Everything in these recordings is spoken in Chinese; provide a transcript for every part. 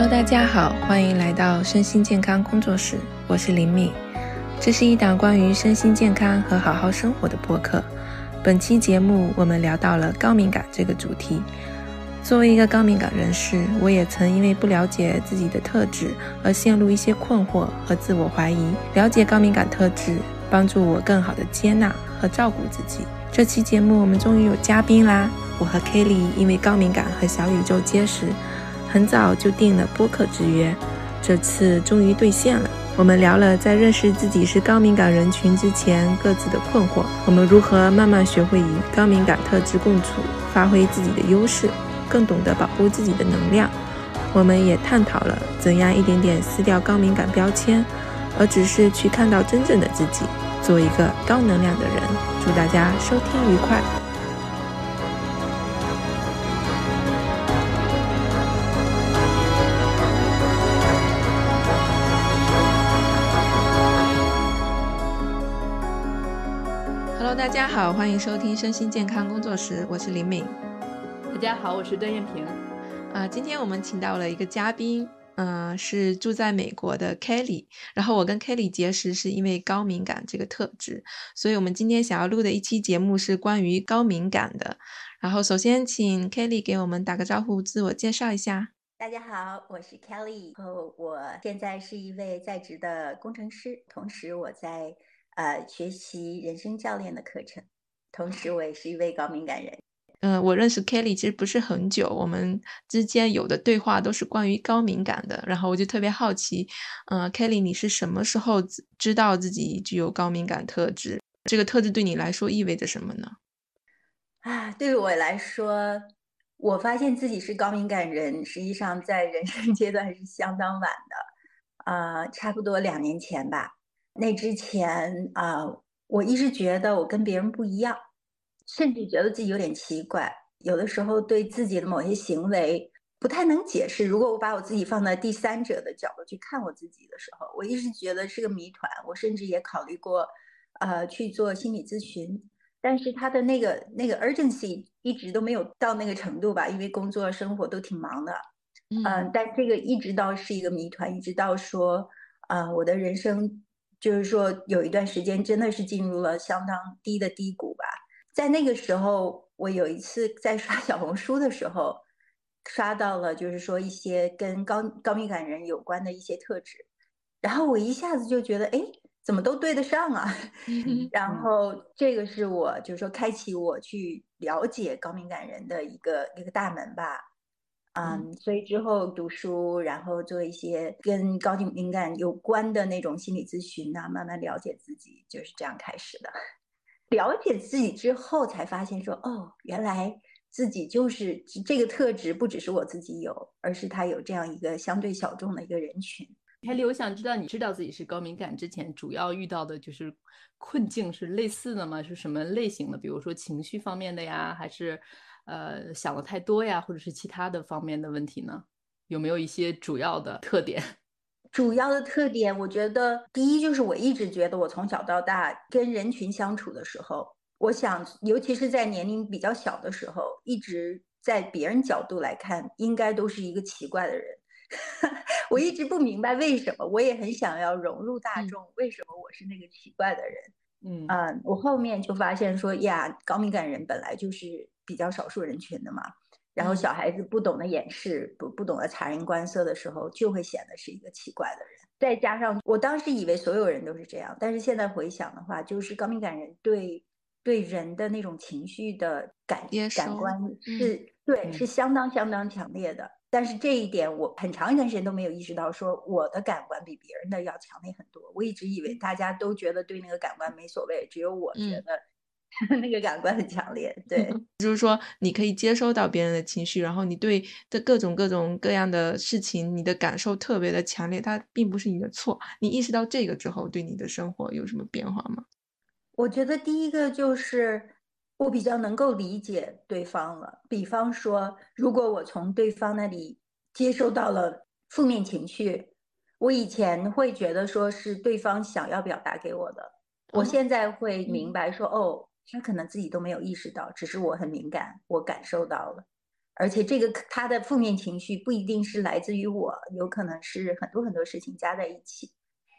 Hello，大家好，欢迎来到身心健康工作室，我是林敏。这是一档关于身心健康和好好生活的播客。本期节目我们聊到了高敏感这个主题。作为一个高敏感人士，我也曾因为不了解自己的特质而陷入一些困惑和自我怀疑。了解高敏感特质，帮助我更好的接纳和照顾自己。这期节目我们终于有嘉宾啦！我和 Kelly 因为高敏感和小宇宙结识。很早就定了播客之约，这次终于兑现了。我们聊了在认识自己是高敏感人群之前各自的困惑，我们如何慢慢学会与高敏感特质共处，发挥自己的优势，更懂得保护自己的能量。我们也探讨了怎样一点点撕掉高敏感标签，而只是去看到真正的自己，做一个高能量的人。祝大家收听愉快。好，欢迎收听身心健康工作室，我是林敏。大家好，我是段艳萍。啊，今天我们请到了一个嘉宾，嗯，是住在美国的 Kelly。然后我跟 Kelly 结识是因为高敏感这个特质，所以我们今天想要录的一期节目是关于高敏感的。然后首先请 Kelly 给我们打个招呼，自我介绍一下。大家好，我是 Kelly，然后我现在是一位在职的工程师，同时我在。呃，学习人生教练的课程，同时我也是一位高敏感人。嗯，我认识 Kelly 其实不是很久，我们之间有的对话都是关于高敏感的。然后我就特别好奇，嗯，Kelly，你是什么时候知道自己具有高敏感特质？这个特质对你来说意味着什么呢？啊，对于我来说，我发现自己是高敏感人，实际上在人生阶段是相当晚的，啊，差不多两年前吧。那之前啊，我一直觉得我跟别人不一样，甚至觉得自己有点奇怪。有的时候对自己的某些行为不太能解释。如果我把我自己放在第三者的角度去看我自己的时候，我一直觉得是个谜团。我甚至也考虑过，呃，去做心理咨询，但是他的那个那个 urgency 一直都没有到那个程度吧，因为工作生活都挺忙的。嗯，但这个一直到是一个谜团，一直到说，啊，我的人生。就是说，有一段时间真的是进入了相当低的低谷吧。在那个时候，我有一次在刷小红书的时候，刷到了就是说一些跟高高敏感人有关的一些特质，然后我一下子就觉得，哎，怎么都对得上啊。然后这个是我就是说开启我去了解高敏感人的一个一个大门吧。嗯，所以之后读书，然后做一些跟高敏感有关的那种心理咨询呐，慢慢了解自己，就是这样开始的。了解自己之后，才发现说，哦，原来自己就是这个特质，不只是我自己有，而是他有这样一个相对小众的一个人群。凯丽，我想知道你知道自己是高敏感之前，主要遇到的就是困境是类似的吗？是什么类型的？比如说情绪方面的呀，还是？呃，想的太多呀，或者是其他的方面的问题呢？有没有一些主要的特点？主要的特点，我觉得第一就是我一直觉得我从小到大跟人群相处的时候，我想，尤其是在年龄比较小的时候，一直在别人角度来看，应该都是一个奇怪的人。我一直不明白为什么，我也很想要融入大众，为什么我是那个奇怪的人？嗯嗯，我后面就发现说呀，高敏感人本来就是。比较少数人群的嘛，然后小孩子不懂得掩饰，不不懂得察言观色的时候，就会显得是一个奇怪的人。再加上我当时以为所有人都是这样，但是现在回想的话，就是高敏感人对对人的那种情绪的感感官是对是相当相当强烈的。但是这一点我很长一段时间都没有意识到，说我的感官比别人的要强烈很多。我一直以为大家都觉得对那个感官没所谓，只有我觉得。那个感官很强烈，对，就是说你可以接收到别人的情绪，然后你对的各种各种各样的事情，你的感受特别的强烈，它并不是你的错。你意识到这个之后，对你的生活有什么变化吗？我觉得第一个就是我比较能够理解对方了。比方说，如果我从对方那里接收到了负面情绪，我以前会觉得说是对方想要表达给我的，我现在会明白说哦。他可能自己都没有意识到，只是我很敏感，我感受到了。而且这个他的负面情绪不一定是来自于我，有可能是很多很多事情加在一起。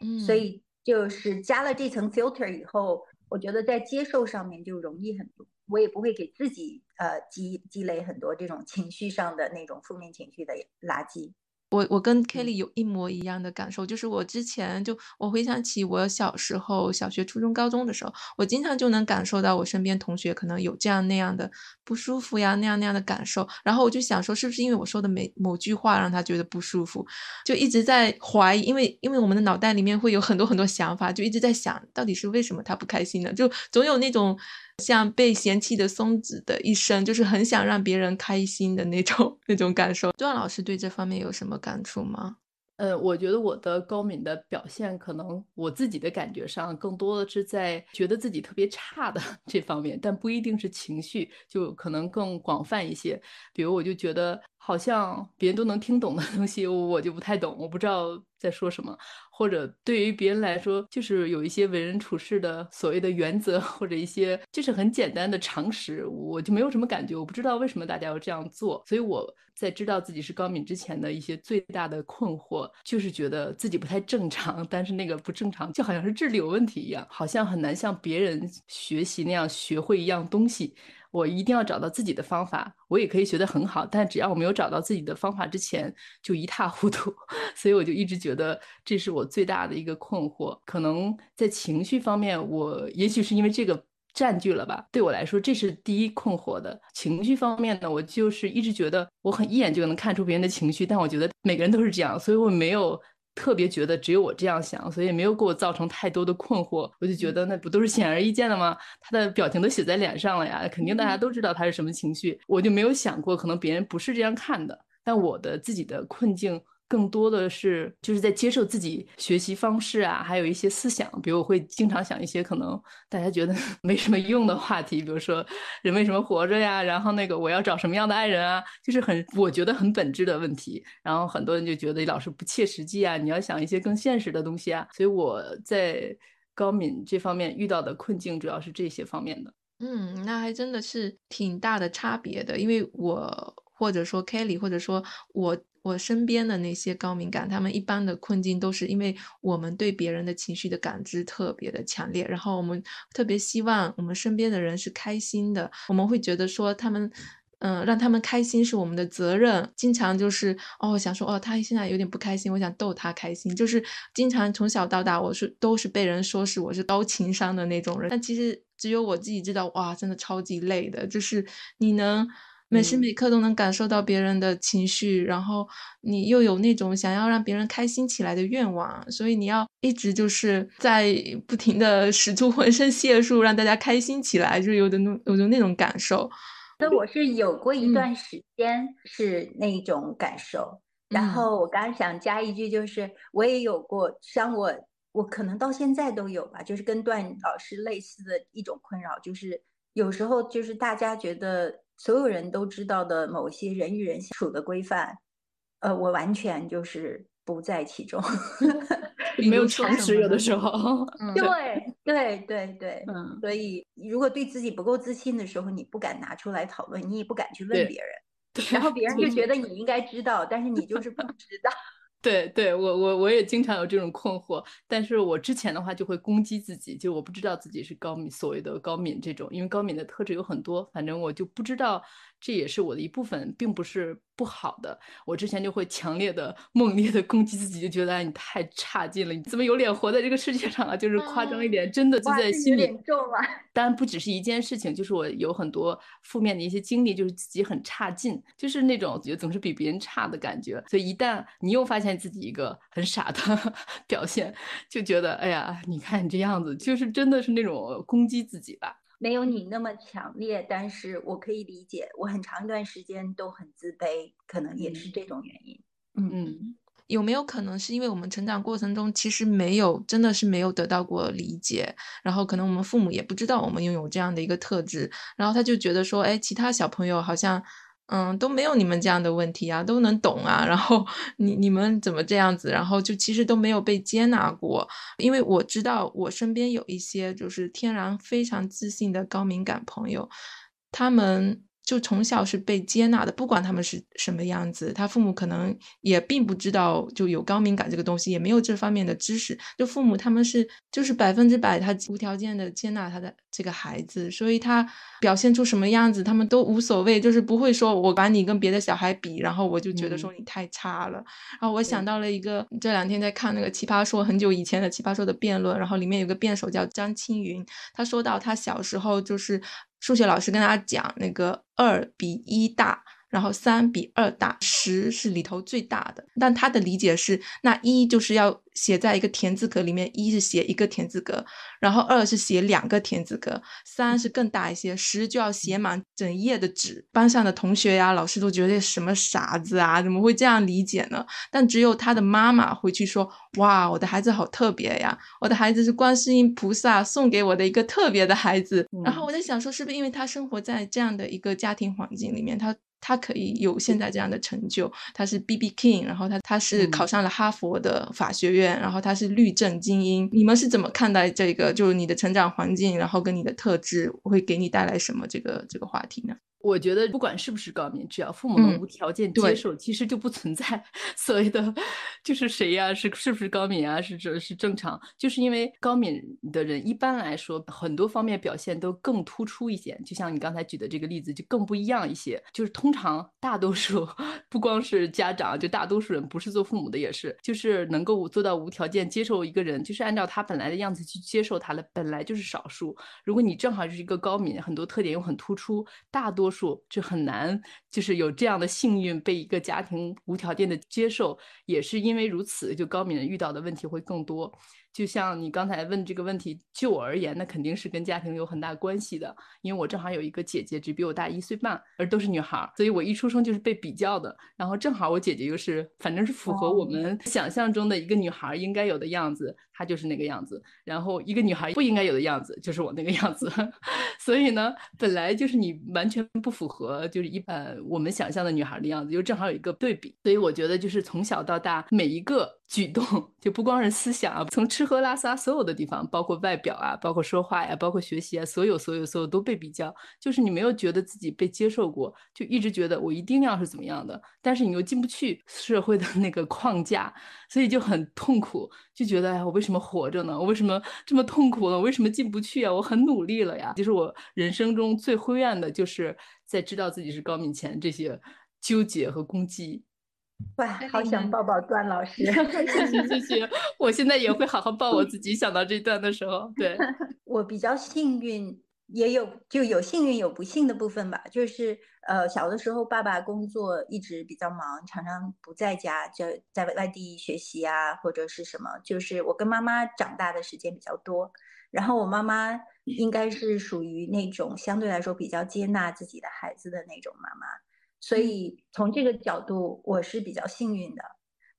嗯，所以就是加了这层 filter 以后，我觉得在接受上面就容易很多，我也不会给自己呃积积累很多这种情绪上的那种负面情绪的垃圾。我我跟 Kelly 有一模一样的感受，就是我之前就我回想起我小时候小学、初中、高中的时候，我经常就能感受到我身边同学可能有这样那样的不舒服呀，那样那样的感受，然后我就想说，是不是因为我说的每某句话让他觉得不舒服，就一直在怀疑，因为因为我们的脑袋里面会有很多很多想法，就一直在想到底是为什么他不开心呢？就总有那种。像被嫌弃的松子的一生，就是很想让别人开心的那种那种感受。段老师对这方面有什么感触吗？呃，我觉得我的高敏的表现，可能我自己的感觉上，更多的是在觉得自己特别差的 这方面，但不一定是情绪，就可能更广泛一些。比如，我就觉得好像别人都能听懂的东西，我就不太懂，我不知道在说什么。或者对于别人来说，就是有一些为人处事的所谓的原则，或者一些就是很简单的常识，我就没有什么感觉。我不知道为什么大家要这样做。所以我在知道自己是高敏之前的一些最大的困惑，就是觉得自己不太正常。但是那个不正常，就好像是智力有问题一样，好像很难像别人学习那样学会一样东西。我一定要找到自己的方法，我也可以学得很好，但只要我没有找到自己的方法之前，就一塌糊涂。所以我就一直觉得这是我最大的一个困惑。可能在情绪方面，我也许是因为这个占据了吧。对我来说，这是第一困惑的情绪方面呢。我就是一直觉得我很一眼就能看出别人的情绪，但我觉得每个人都是这样，所以我没有。特别觉得只有我这样想，所以没有给我造成太多的困惑。我就觉得那不都是显而易见的吗？他的表情都写在脸上了呀，肯定大家都知道他是什么情绪。我就没有想过，可能别人不是这样看的。但我的自己的困境。更多的是就是在接受自己学习方式啊，还有一些思想，比如我会经常想一些可能大家觉得 没什么用的话题，比如说人为什么活着呀，然后那个我要找什么样的爱人啊，就是很我觉得很本质的问题。然后很多人就觉得老是不切实际啊，你要想一些更现实的东西啊。所以我在高敏这方面遇到的困境主要是这些方面的。嗯，那还真的是挺大的差别的，因为我或者说 Kelly 或者说我。我身边的那些高敏感，他们一般的困境都是因为我们对别人的情绪的感知特别的强烈，然后我们特别希望我们身边的人是开心的，我们会觉得说他们，嗯，让他们开心是我们的责任，经常就是哦想说哦他现在有点不开心，我想逗他开心，就是经常从小到大我是都是被人说是我是高情商的那种人，但其实只有我自己知道，哇，真的超级累的，就是你能。每时每刻都能感受到别人的情绪，然后你又有那种想要让别人开心起来的愿望，所以你要一直就是在不停的使出浑身解数让大家开心起来，就有的那有的那种感受。那我是有过一段时间是那种感受，然后我刚想加一句，就是我也有过，像我我可能到现在都有吧，就是跟段老师类似的一种困扰，就是有时候就是大家觉得。所有人都知道的某些人与人相处的规范，呃，我完全就是不在其中，没有常识，有的时候。对对对对，嗯，所以如果对自己不够自信的时候，你不敢拿出来讨论，你也不敢去问别人，然后别人就觉得你应该知道，但是你就是不知道。对对，我我我也经常有这种困惑，但是我之前的话就会攻击自己，就我不知道自己是高敏，所谓的高敏这种，因为高敏的特质有很多，反正我就不知道。这也是我的一部分，并不是不好的。我之前就会强烈的、猛烈的攻击自己，就觉得哎，你太差劲了，你怎么有脸活在这个世界上啊？就是夸张一点，真的就在心里。重了。当然不只是一件事情，就是我有很多负面的一些经历，就是自己很差劲，就是那种觉得总是比别人差的感觉。所以一旦你又发现自己一个很傻的 表现，就觉得哎呀，你看你这样子，就是真的是那种攻击自己吧。没有你那么强烈，但是我可以理解。我很长一段时间都很自卑，可能也是这种原因。嗯嗯，有没有可能是因为我们成长过程中其实没有，真的是没有得到过理解，然后可能我们父母也不知道我们拥有这样的一个特质，然后他就觉得说，哎，其他小朋友好像。嗯，都没有你们这样的问题啊，都能懂啊。然后你你们怎么这样子？然后就其实都没有被接纳过。因为我知道我身边有一些就是天然非常自信的高敏感朋友，他们就从小是被接纳的，不管他们是什么样子，他父母可能也并不知道就有高敏感这个东西，也没有这方面的知识。就父母他们是就是百分之百，他无条件的接纳他的这个孩子，所以他表现出什么样子，他们都无所谓，就是不会说我把你跟别的小孩比，然后我就觉得说你太差了。然后我想到了一个，这两天在看那个奇葩说，很久以前的奇葩说的辩论，然后里面有个辩手叫张青云，他说到他小时候就是。数学老师跟大家讲，那个二比一大。然后三比二大，十是里头最大的，但他的理解是，那一就是要写在一个田字格里面，一是写一个田字格，然后二是写两个田字格，三是更大一些，十就要写满整页的纸。班上的同学呀，老师都觉得什么傻子啊，怎么会这样理解呢？但只有他的妈妈回去说，哇，我的孩子好特别呀，我的孩子是观世音菩萨送给我的一个特别的孩子。然后我在想说，是不是因为他生活在这样的一个家庭环境里面，他。他可以有现在这样的成就，他是 B B King，然后他他是考上了哈佛的法学院，然后他是律政精英。你们是怎么看待这个？就是你的成长环境，然后跟你的特质会给你带来什么？这个这个话题呢？我觉得不管是不是高敏，只要父母能无条件接受，其实就不存在 所谓的就是谁呀，是是不是高敏啊，是这是正常。就是因为高敏的人一般来说很多方面表现都更突出一些，就像你刚才举的这个例子，就更不一样一些。就是通常大多数 不光是家长，就大多数人不是做父母的也是，就是能够做到无条件接受一个人，就是按照他本来的样子去接受他的，本来就是少数。如果你正好是一个高敏，很多特点又很突出，大多。数就很难，就是有这样的幸运被一个家庭无条件的接受，也是因为如此，就高敏人遇到的问题会更多。就像你刚才问这个问题，就我而言，那肯定是跟家庭有很大关系的。因为我正好有一个姐姐，只比我大一岁半，而都是女孩，所以我一出生就是被比较的。然后正好我姐姐又是，反正是符合我们想象中的一个女孩应该有的样子，她就是那个样子。然后一个女孩不应该有的样子，就是我那个样子。所以呢，本来就是你完全不符合，就是一般我们想象的女孩的样子，又正好有一个对比。所以我觉得就是从小到大每一个。举动就不光是思想啊，从吃吃喝拉撒所有的地方，包括外表啊，包括说话呀，包括学习啊，所有所有所有都被比较，就是你没有觉得自己被接受过，就一直觉得我一定要是怎么样的，但是你又进不去 社会的那个框架，所以就很痛苦，就觉得哎，我为什么活着呢？我为什么这么痛苦呢？我为什么进不去啊？我很努力了呀，就是我人生中最灰暗的，就是在知道自己是高敏前这些纠结和攻击。哇，好想抱抱段老师！谢谢谢谢，我现在也会好好抱我自己。想到这段的时候，对 我比较幸运，也有就有幸运有不幸的部分吧。就是呃，小的时候爸爸工作一直比较忙，常常不在家，就在外地学习啊，或者是什么。就是我跟妈妈长大的时间比较多，然后我妈妈应该是属于那种相对来说比较接纳自己的孩子的那种妈妈。所以从这个角度，我是比较幸运的。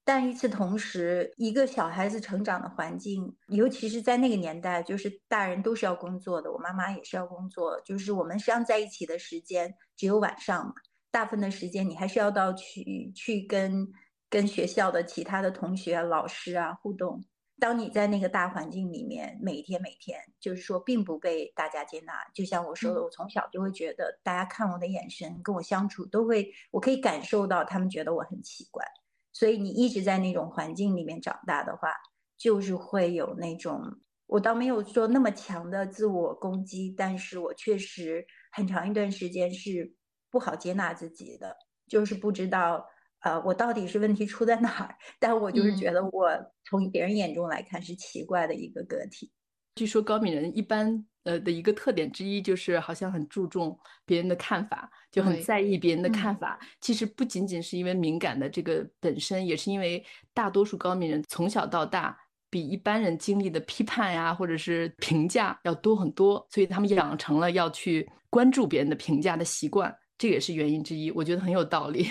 但与此同时，一个小孩子成长的环境，尤其是在那个年代，就是大人都是要工作的，我妈妈也是要工作，就是我们实际上在一起的时间只有晚上嘛，大部分的时间你还是要到去去跟跟学校的其他的同学、老师啊互动。当你在那个大环境里面，每天每天，就是说，并不被大家接纳。就像我说的，我从小就会觉得，大家看我的眼神，跟我相处，都会，我可以感受到他们觉得我很奇怪。所以你一直在那种环境里面长大的话，就是会有那种，我倒没有说那么强的自我攻击，但是我确实很长一段时间是不好接纳自己的，就是不知道。呃，我到底是问题出在哪儿？但我就是觉得，我从别人眼中来看是奇怪的一个个体。据说高敏人一般呃的一个特点之一，就是好像很注重别人的看法，就很在意别人的看法。其实不仅仅是因为敏感的这个本身，也是因为大多数高敏人从小到大比一般人经历的批判呀，或者是评价要多很多，所以他们养成了要去关注别人的评价的习惯，这也是原因之一。我觉得很有道理。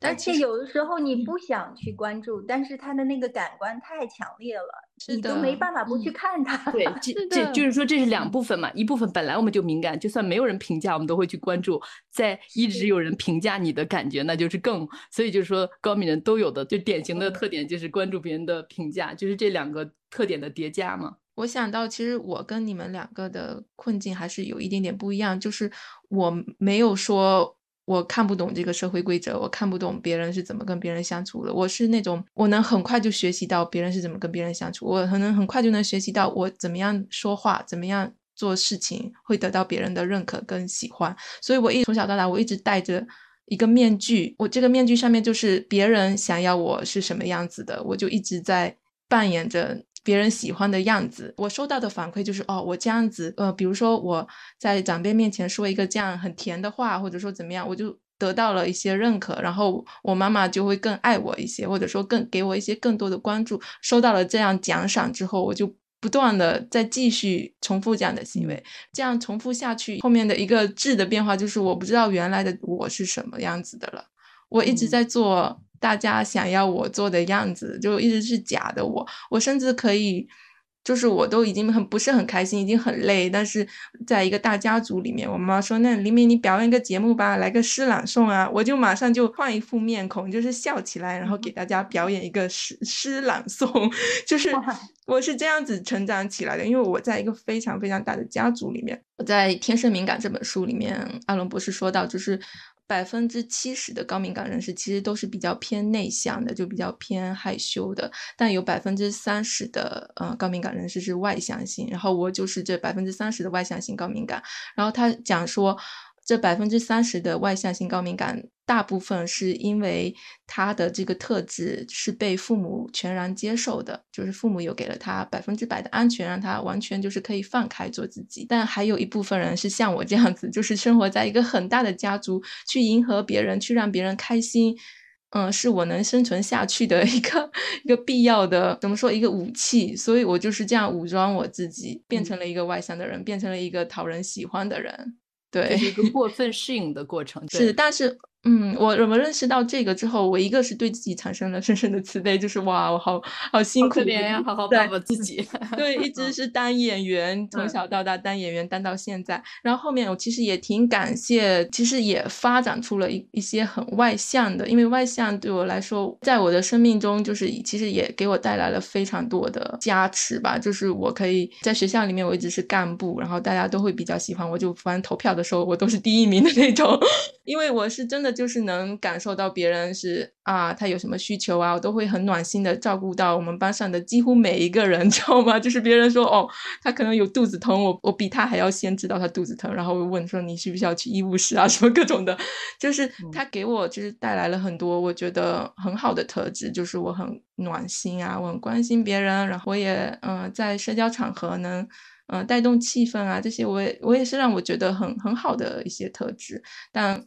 而且有的时候你不想去关注，但是他的那个感官太强烈了，你都没办法不去看他。对，这这就是说这是两部分嘛，一部分本来我们就敏感，就算没有人评价，我们都会去关注。在一直有人评价你的感觉，那就是更。所以就是说高敏人都有的，就典型的特点就是关注别人的评价，就是这两个特点的叠加嘛。我想到，其实我跟你们两个的困境还是有一点点不一样，就是我没有说我看不懂这个社会规则，我看不懂别人是怎么跟别人相处的。我是那种我能很快就学习到别人是怎么跟别人相处，我可能很快就能学习到我怎么样说话，怎么样做事情会得到别人的认可跟喜欢。所以我一从小到大，我一直戴着一个面具，我这个面具上面就是别人想要我是什么样子的，我就一直在扮演着。别人喜欢的样子，我收到的反馈就是，哦，我这样子，呃，比如说我在长辈面前说一个这样很甜的话，或者说怎么样，我就得到了一些认可，然后我妈妈就会更爱我一些，或者说更给我一些更多的关注。收到了这样奖赏之后，我就不断的在继续重复这样的行为，这样重复下去，后面的一个质的变化就是，我不知道原来的我是什么样子的了。我一直在做。大家想要我做的样子，就一直是假的我。我甚至可以，就是我都已经很不是很开心，已经很累。但是在一个大家族里面，我妈妈说：“那李敏，你表演个节目吧，来个诗朗诵啊！”我就马上就换一副面孔，就是笑起来，然后给大家表演一个诗诗朗诵。就是我是这样子成长起来的，因为我在一个非常非常大的家族里面。我在《天生敏感》这本书里面，阿伦博士说到，就是。百分之七十的高敏感人士其实都是比较偏内向的，就比较偏害羞的。但有百分之三十的呃高敏感人士是外向型，然后我就是这百分之三十的外向型高敏感。然后他讲说。这百分之三十的外向性高敏感，大部分是因为他的这个特质是被父母全然接受的，就是父母有给了他百分之百的安全，让他完全就是可以放开做自己。但还有一部分人是像我这样子，就是生活在一个很大的家族，去迎合别人，去让别人开心，嗯，是我能生存下去的一个一个必要的，怎么说一个武器？所以我就是这样武装我自己，变成了一个外向的人，变成了一个讨人喜欢的人。对，是一个 过分适应的过程。是，但是。嗯，我我们认识到这个之后，我一个是对自己产生了深深的慈悲，就是哇，我好好辛苦，呀，好好抱抱自己。对，一直是当演员，从小到大当演员，当到现在。然后后面我其实也挺感谢，其实也发展出了一一些很外向的，因为外向对我来说，在我的生命中，就是其实也给我带来了非常多的加持吧。就是我可以在学校里面，我一直是干部，然后大家都会比较喜欢我，就反正投票的时候，我都是第一名的那种，因为我是真的。就是能感受到别人是啊，他有什么需求啊，我都会很暖心的照顾到我们班上的几乎每一个人，知道吗？就是别人说哦，他可能有肚子疼，我我比他还要先知道他肚子疼，然后问说你需不需要去医务室啊，什么各种的，就是他给我就是带来了很多我觉得很好的特质，就是我很暖心啊，我很关心别人，然后我也嗯在社交场合能嗯带动气氛啊，这些我也我也是让我觉得很很好的一些特质，但。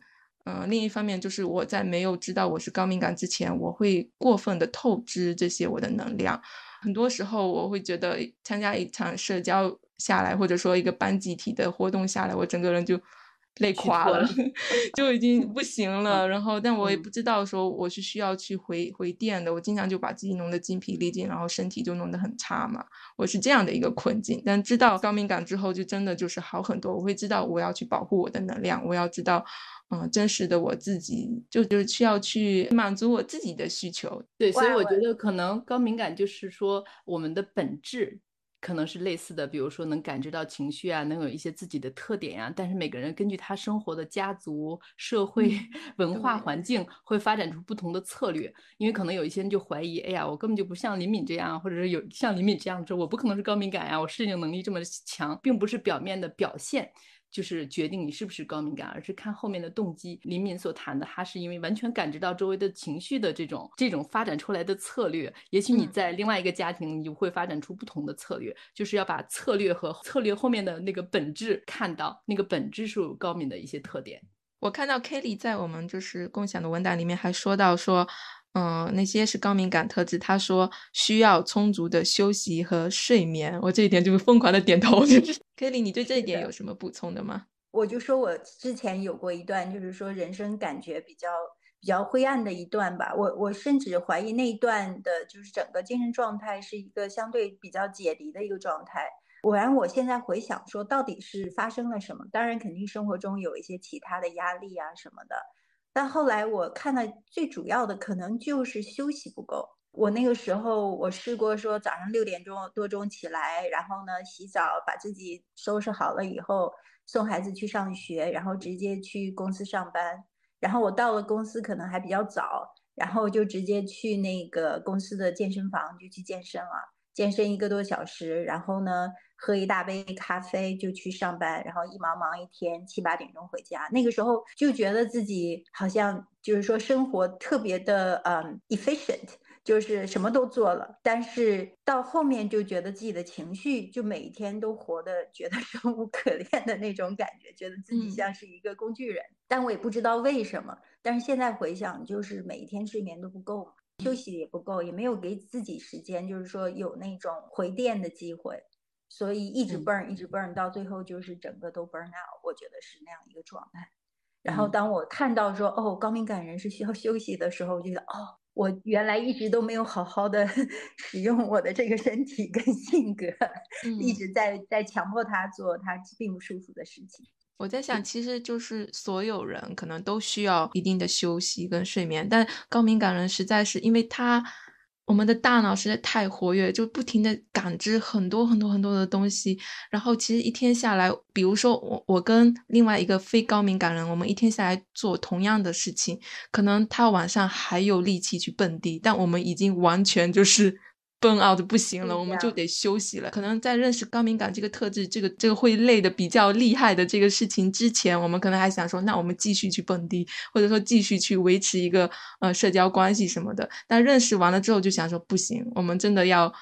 嗯，另一方面就是我在没有知道我是高敏感之前，我会过分的透支这些我的能量。很多时候我会觉得参加一场社交下来，或者说一个班集体的活动下来，我整个人就累垮了，就已经不行了。然后，但我也不知道说我是需要去回回电的。我经常就把自己弄得精疲力尽，然后身体就弄得很差嘛。我是这样的一个困境。但知道高敏感之后，就真的就是好很多。我会知道我要去保护我的能量，我要知道。嗯，真实的我自己就就是需要去满足我自己的需求。对，所以我觉得可能高敏感就是说我们的本质可能是类似的，比如说能感知到情绪啊，能有一些自己的特点呀。但是每个人根据他生活的家族、社会、文化环境，会发展出不同的策略。因为可能有一些人就怀疑，哎呀，我根本就不像林敏这样，或者是有像林敏这样说，我不可能是高敏感呀，我适应能力这么强，并不是表面的表现。就是决定你是不是高敏感，而是看后面的动机。林敏所谈的，他是因为完全感知到周围的情绪的这种这种发展出来的策略。也许你在另外一个家庭，你就会发展出不同的策略，就是要把策略和策略后面的那个本质看到，那个本质是高敏的一些特点。我看到 Kelly 在我们就是共享的文档里面还说到说。嗯，那些是高敏感特质。他说需要充足的休息和睡眠。我这一点就是疯狂的点头。Kelly，你对这一点有什么补充的吗？我就说我之前有过一段，就是说人生感觉比较比较灰暗的一段吧。我我甚至怀疑那一段的就是整个精神状态是一个相对比较解离的一个状态。果然，我现在回想说，到底是发生了什么？当然，肯定生活中有一些其他的压力啊什么的。但后来我看到最主要的可能就是休息不够，我那个时候我试过说早上六点钟多钟起来，然后呢洗澡，把自己收拾好了以后送孩子去上学，然后直接去公司上班。然后我到了公司可能还比较早，然后就直接去那个公司的健身房就去健身了，健身一个多小时，然后呢喝一大杯咖啡就去上班，然后一忙忙一天七八点钟回家。那个时候就觉得自己好像就是说生活特别的嗯 efficient。就是什么都做了，但是到后面就觉得自己的情绪就每一天都活得觉得生无可恋的那种感觉，觉得自己像是一个工具人。但我也不知道为什么。但是现在回想，就是每一天睡眠都不够，休息也不够，也没有给自己时间，就是说有那种回电的机会，所以一直 burn，一直 burn，到最后就是整个都 burn out。我觉得是那样一个状态。然后当我看到说哦，高敏感人是需要休息的时候，我觉得哦。我原来一直都没有好好的 使用我的这个身体跟性格，一直在在强迫他做他并不舒服的事情。我在想，其实就是所有人可能都需要一定的休息跟睡眠，但高敏感人实在是因为他。我们的大脑实在太活跃，就不停的感知很多很多很多的东西。然后其实一天下来，比如说我我跟另外一个非高敏感人，我们一天下来做同样的事情，可能他晚上还有力气去蹦迪，但我们已经完全就是。崩 out 不行了，我们就得休息了。可能在认识高敏感这个特质，这个这个会累的比较厉害的这个事情之前，我们可能还想说，那我们继续去蹦迪，或者说继续去维持一个呃社交关系什么的。但认识完了之后，就想说不行，我们真的要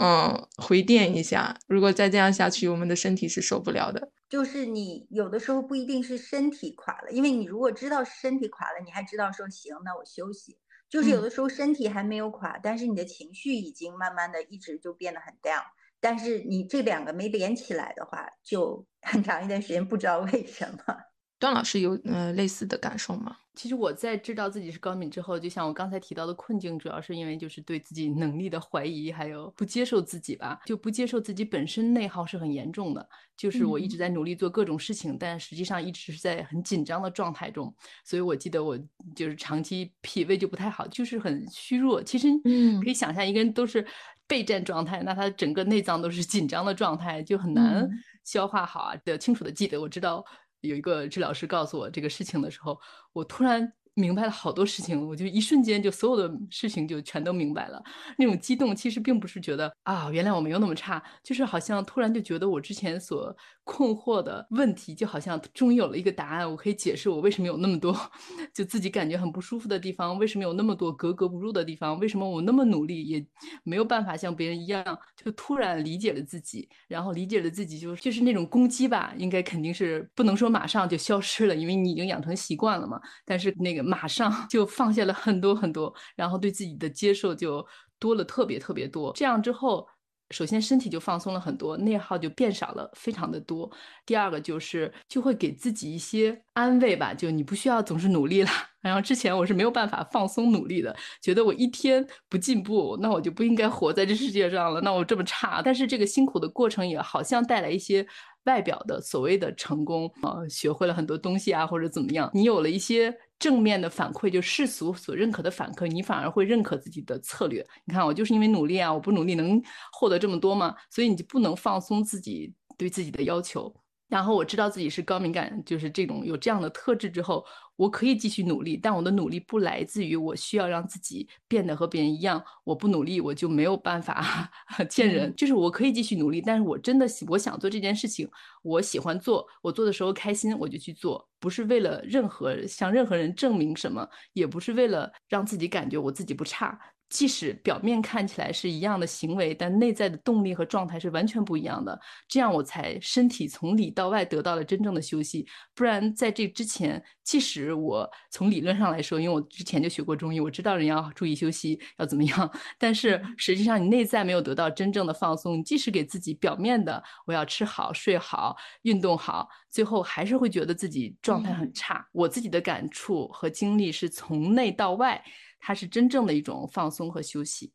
嗯回电一下。如果再这样下去，我们的身体是受不了的。就是你有的时候不一定是身体垮了，因为你如果知道身体垮了，你还知道说行，那我休息。就是有的时候身体还没有垮，但是你的情绪已经慢慢的一直就变得很 down。但是你这两个没连起来的话，就很长一段时间不知道为什么。段老师有呃类似的感受吗？其实我在知道自己是高敏之后，就像我刚才提到的困境，主要是因为就是对自己能力的怀疑，还有不接受自己吧，就不接受自己本身内耗是很严重的。就是我一直在努力做各种事情，但实际上一直是在很紧张的状态中。所以我记得我就是长期脾胃就不太好，就是很虚弱。其实可以想象，一个人都是备战状态，那他整个内脏都是紧张的状态，就很难消化好啊。的清楚的记得，我知道。有一个治疗师告诉我这个事情的时候，我突然。明白了好多事情，我就一瞬间就所有的事情就全都明白了。那种激动其实并不是觉得啊，原来我没有那么差，就是好像突然就觉得我之前所困惑的问题，就好像终于有了一个答案，我可以解释我为什么有那么多就自己感觉很不舒服的地方，为什么有那么多格格不入的地方，为什么我那么努力也没有办法像别人一样，就突然理解了自己，然后理解了自己，就就是那种攻击吧，应该肯定是不能说马上就消失了，因为你已经养成习惯了嘛。但是那个。马上 就放下了很多很多，然后对自己的接受就多了特别特别多。这样之后，首先身体就放松了很多，内耗就变少了非常的多。第二个就是就会给自己一些安慰吧，就你不需要总是努力了。然后之前我是没有办法放松努力的，觉得我一天不进步，那我就不应该活在这世界上了。那我这么差，但是这个辛苦的过程也好像带来一些。外表的所谓的成功啊，学会了很多东西啊，或者怎么样，你有了一些正面的反馈，就世俗所认可的反馈，你反而会认可自己的策略。你看，我就是因为努力啊，我不努力能获得这么多吗？所以你就不能放松自己对自己的要求。然后我知道自己是高敏感，就是这种有这样的特质之后，我可以继续努力，但我的努力不来自于我需要让自己变得和别人一样，我不努力我就没有办法 见人。就是我可以继续努力，但是我真的喜我想做这件事情，我喜欢做，我做的时候开心我就去做，不是为了任何向任何人证明什么，也不是为了让自己感觉我自己不差。即使表面看起来是一样的行为，但内在的动力和状态是完全不一样的。这样我才身体从里到外得到了真正的休息。不然在这之前，即使我从理论上来说，因为我之前就学过中医，我知道人要注意休息要怎么样，但是实际上你内在没有得到真正的放松，即使给自己表面的我要吃好、睡好、运动好，最后还是会觉得自己状态很差。我自己的感触和经历是从内到外。它是真正的一种放松和休息，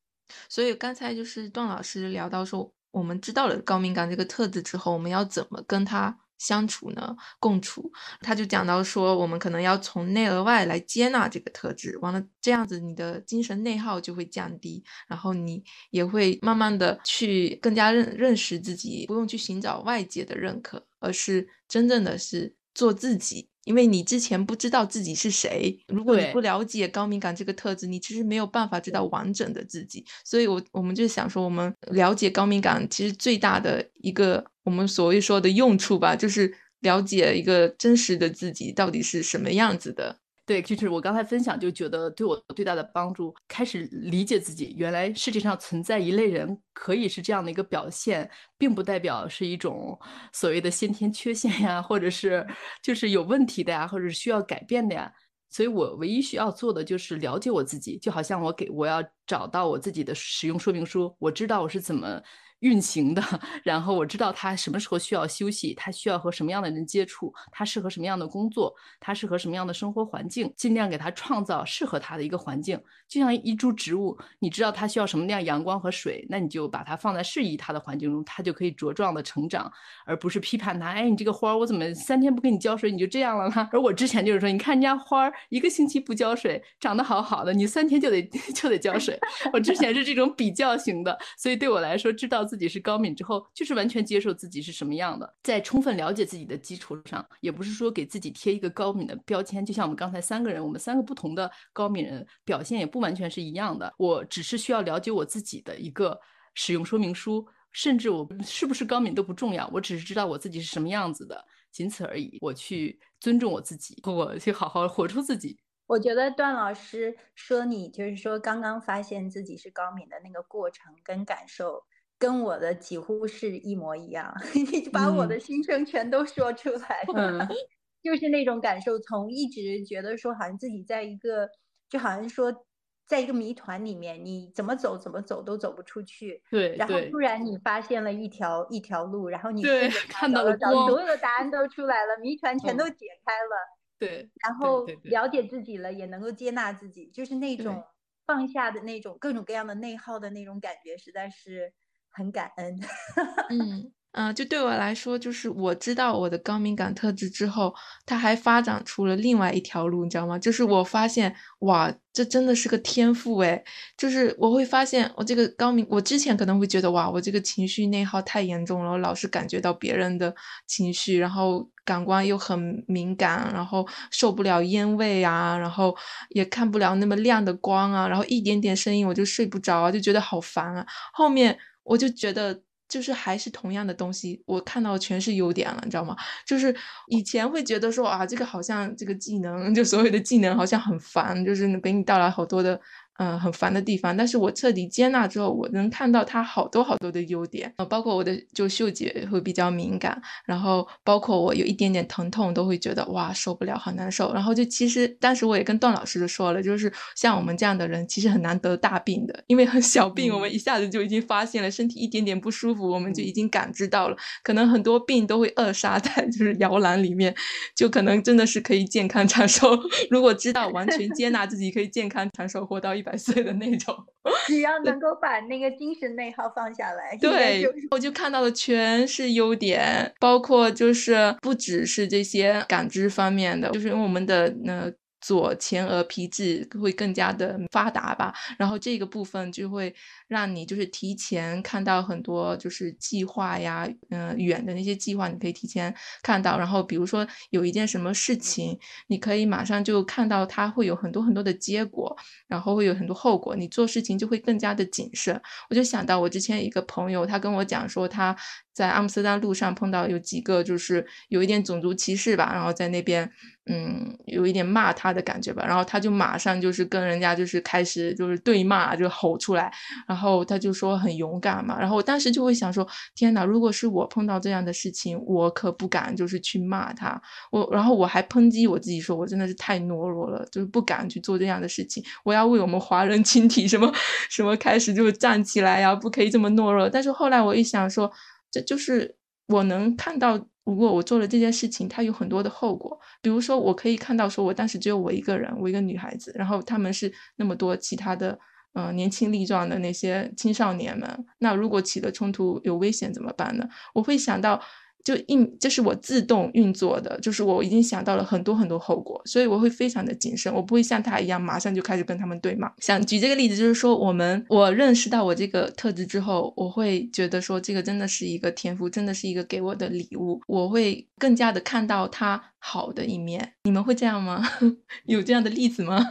所以刚才就是段老师聊到说，我们知道了高敏感这个特质之后，我们要怎么跟他相处呢？共处，他就讲到说，我们可能要从内而外来接纳这个特质，完了这样子，你的精神内耗就会降低，然后你也会慢慢的去更加认认识自己，不用去寻找外界的认可，而是真正的是做自己。因为你之前不知道自己是谁，如果你不了解高敏感这个特质，你其实没有办法知道完整的自己。所以，我我们就想说，我们了解高敏感，其实最大的一个我们所谓说的用处吧，就是了解一个真实的自己到底是什么样子的。对，就是我刚才分享，就觉得对我最大的帮助，开始理解自己，原来世界上存在一类人，可以是这样的一个表现，并不代表是一种所谓的先天缺陷呀，或者是就是有问题的呀，或者是需要改变的呀。所以我唯一需要做的就是了解我自己，就好像我给我要找到我自己的使用说明书，我知道我是怎么。运行的，然后我知道他什么时候需要休息，他需要和什么样的人接触，他适合什么样的工作，他适合什么样的生活环境，尽量给他创造适合他的一个环境。就像一株植物，你知道它需要什么样阳光和水，那你就把它放在适宜它的环境中，它就可以茁壮的成长，而不是批判它。哎，你这个花儿，我怎么三天不给你浇水，你就这样了呢？而我之前就是说，你看人家花儿一个星期不浇水，长得好好的，你三天就得 就得浇水。我之前是这种比较型的，所以对我来说，知道。自自己是高敏之后，就是完全接受自己是什么样的，在充分了解自己的基础上，也不是说给自己贴一个高敏的标签。就像我们刚才三个人，我们三个不同的高敏人表现也不完全是一样的。我只是需要了解我自己的一个使用说明书，甚至我是不是高敏都不重要，我只是知道我自己是什么样子的，仅此而已。我去尊重我自己，我去好好活出自己。我觉得段老师说你就是说刚刚发现自己是高敏的那个过程跟感受。跟我的几乎是一模一样，你把我的心声全都说出来了，就是那种感受，从一直觉得说好像自己在一个，就好像说在一个谜团里面，你怎么走怎么走都走不出去。对，然后突然你发现了一条一条路，然后你看到了光，所有的答案都出来了，谜团全都解开了。对，然后了解自己了，也能够接纳自己，就是那种放下的那种各种各样的内耗的那种感觉，实在是。很感恩，嗯嗯，就对我来说，就是我知道我的高敏感特质之后，它还发展出了另外一条路，你知道吗？就是我发现，哇，这真的是个天赋诶，就是我会发现，我这个高敏，我之前可能会觉得，哇，我这个情绪内耗太严重了，我老是感觉到别人的情绪，然后感官又很敏感，然后受不了烟味啊，然后也看不了那么亮的光啊，然后一点点声音我就睡不着啊，就觉得好烦啊，后面。我就觉得，就是还是同样的东西，我看到全是优点了，你知道吗？就是以前会觉得说啊，这个好像这个技能，就所有的技能好像很烦，就是给你带来好多的。嗯，很烦的地方，但是我彻底接纳之后，我能看到他好多好多的优点，呃，包括我的就嗅觉会比较敏感，然后包括我有一点点疼痛都会觉得哇受不了，好难受。然后就其实当时我也跟段老师就说了，就是像我们这样的人其实很难得大病的，因为很小病我们一下子就已经发现了，身体一点点不舒服我们就已经感知到了，可能很多病都会扼杀在就是摇篮里面，就可能真的是可以健康长寿。如果知道完全接纳自己可以健康长寿，活到一。百岁的那种，只要能够把那个精神内耗放下来，对，我就看到的全是优点，包括就是不只是这些感知方面的，就是因为我们的那。左前额皮质会更加的发达吧，然后这个部分就会让你就是提前看到很多就是计划呀，嗯，远的那些计划你可以提前看到，然后比如说有一件什么事情，你可以马上就看到它会有很多很多的结果，然后会有很多后果，你做事情就会更加的谨慎。我就想到我之前一个朋友，他跟我讲说他在阿姆斯特丹路上碰到有几个就是有一点种族歧视吧，然后在那边。嗯，有一点骂他的感觉吧，然后他就马上就是跟人家就是开始就是对骂，就吼出来，然然后他就说很勇敢嘛，然后我当时就会想说，天哪，如果是我碰到这样的事情，我可不敢就是去骂他，我然后我还抨击我自己说，我真的是太懦弱了，就是不敢去做这样的事情，我要为我们华人群体 什么什么开始就站起来呀，不可以这么懦弱。但是后来我一想说，这就是我能看到。如果我做了这件事情，它有很多的后果。比如说，我可以看到，说我当时只有我一个人，我一个女孩子，然后他们是那么多其他的，嗯，年轻力壮的那些青少年们。那如果起了冲突，有危险怎么办呢？我会想到，就应这是我自动运作的，就是我已经想到了很多很多后果，所以我会非常的谨慎，我不会像他一样马上就开始跟他们对骂。想举这个例子，就是说我们我认识到我这个特质之后，我会觉得说这个真的是一个天赋，真的是一个给我的礼物，我会更加的看到他好的一面。你们会这样吗？有这样的例子吗？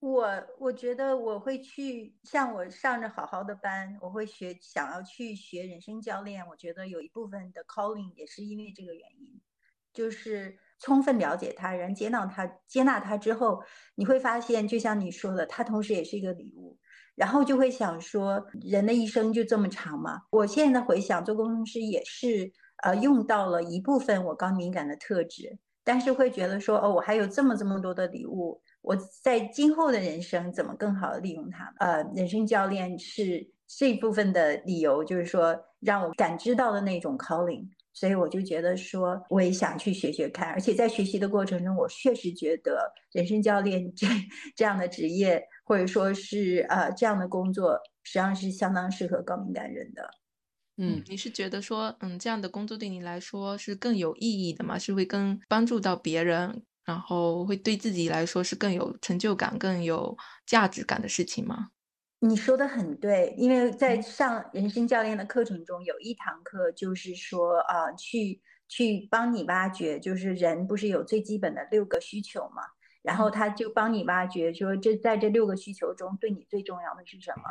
我我觉得我会去，像我上着好好的班，我会学，想要去学人生教练。我觉得有一部分的 calling 也是因为这个原因，就是充分了解他人，接纳他，接纳他之后，你会发现，就像你说的，他同时也是一个礼物。然后就会想说，人的一生就这么长嘛。我现在回想做工程师也是，呃，用到了一部分我高敏感的特质，但是会觉得说，哦，我还有这么这么多的礼物。我在今后的人生怎么更好的利用它？呃，人生教练是这部分的理由，就是说让我感知到的那种 calling，所以我就觉得说我也想去学学看。而且在学习的过程中，我确实觉得人生教练这这样的职业，或者说是呃这样的工作，实际上是相当适合高敏感人的。嗯，你是觉得说，嗯，这样的工作对你来说是更有意义的吗？是会更帮助到别人？然后会对自己来说是更有成就感、更有价值感的事情吗？你说的很对，因为在上人生教练的课程中，有一堂课就是说啊，去去帮你挖掘，就是人不是有最基本的六个需求嘛？然后他就帮你挖掘，说这在这六个需求中，对你最重要的是什么？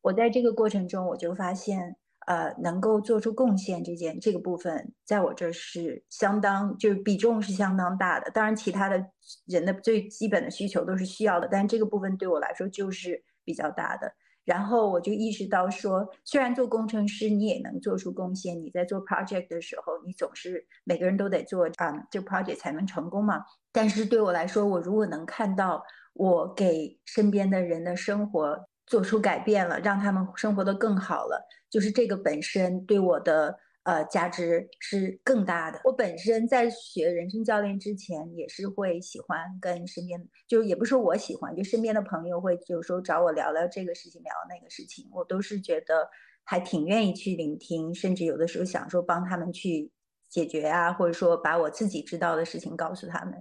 我在这个过程中，我就发现。呃，能够做出贡献这件这个部分，在我这是相当，就是比重是相当大的。当然，其他的人的最基本的需求都是需要的，但这个部分对我来说就是比较大的。然后我就意识到说，虽然做工程师你也能做出贡献，你在做 project 的时候，你总是每个人都得做啊，这 project 才能成功嘛。但是对我来说，我如果能看到我给身边的人的生活。做出改变了，让他们生活的更好了，就是这个本身对我的呃价值是更大的。我本身在学人生教练之前，也是会喜欢跟身边，就也不是我喜欢，就身边的朋友会有时候找我聊聊这个事情，聊那个事情，我都是觉得还挺愿意去聆听，甚至有的时候想说帮他们去。解决啊，或者说把我自己知道的事情告诉他们。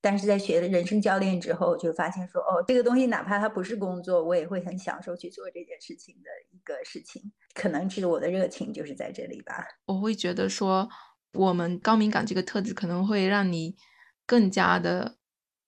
但是在学了人生教练之后，就发现说，哦，这个东西哪怕它不是工作，我也会很享受去做这件事情的一个事情。可能是我的热情就是在这里吧。我会觉得说，我们高敏感这个特质可能会让你更加的。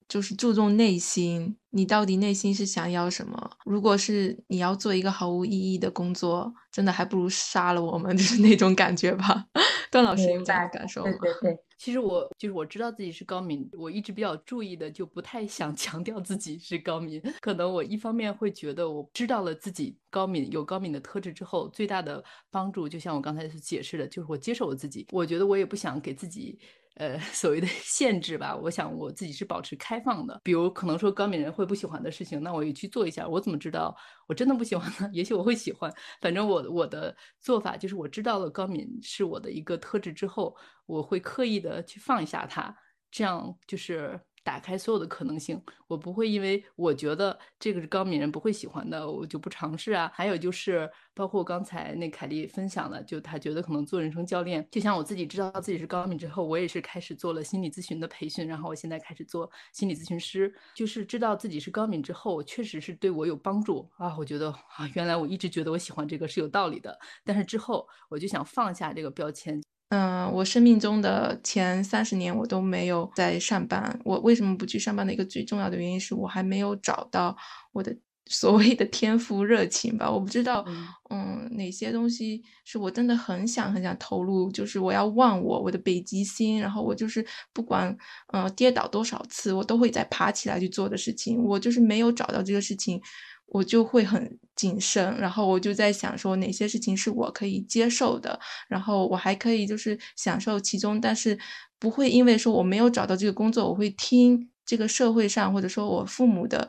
就是注重内心，你到底内心是想要什么？如果是你要做一个毫无意义的工作，真的还不如杀了我们，就是那种感觉吧。段老师有这样感受吗？对对对，其实我就是我知道自己是高敏，我一直比较注意的，就不太想 强调自己是高敏。可能我一方面会觉得，我知道了自己高敏有高敏的特质之后，最大的帮助，就像我刚才所解释的，就是我接受我自己。我觉得我也不想给自己。呃，所谓的限制吧，我想我自己是保持开放的。比如可能说高敏人会不喜欢的事情，那我也去做一下。我怎么知道我真的不喜欢呢？也许我会喜欢。反正我我的做法就是，我知道了高敏是我的一个特质之后，我会刻意的去放一下它，这样就是。打开所有的可能性，我不会因为我觉得这个是高敏人不会喜欢的，我就不尝试啊。还有就是，包括刚才那凯丽分享的，就她觉得可能做人生教练，就像我自己知道自己是高敏之后，我也是开始做了心理咨询的培训，然后我现在开始做心理咨询师，就是知道自己是高敏之后，确实是对我有帮助啊。我觉得啊，原来我一直觉得我喜欢这个是有道理的，但是之后我就想放下这个标签。嗯，我生命中的前三十年我都没有在上班。我为什么不去上班的一个最重要的原因是我还没有找到我的 所谓的天赋热情吧。我不知道，嗯，哪些东西是我真的很想很想投入，就是我要忘我我的北极星，然后我就是不管嗯跌倒多少次，我都会再爬起来去做的事情。我就是没有找到这个事情。我就会很谨慎，然后我就在想说哪些事情是我可以接受的，然后我还可以就是享受其中，但是不会因为说我没有找到这个工作，我会听这个社会上或者说我父母的。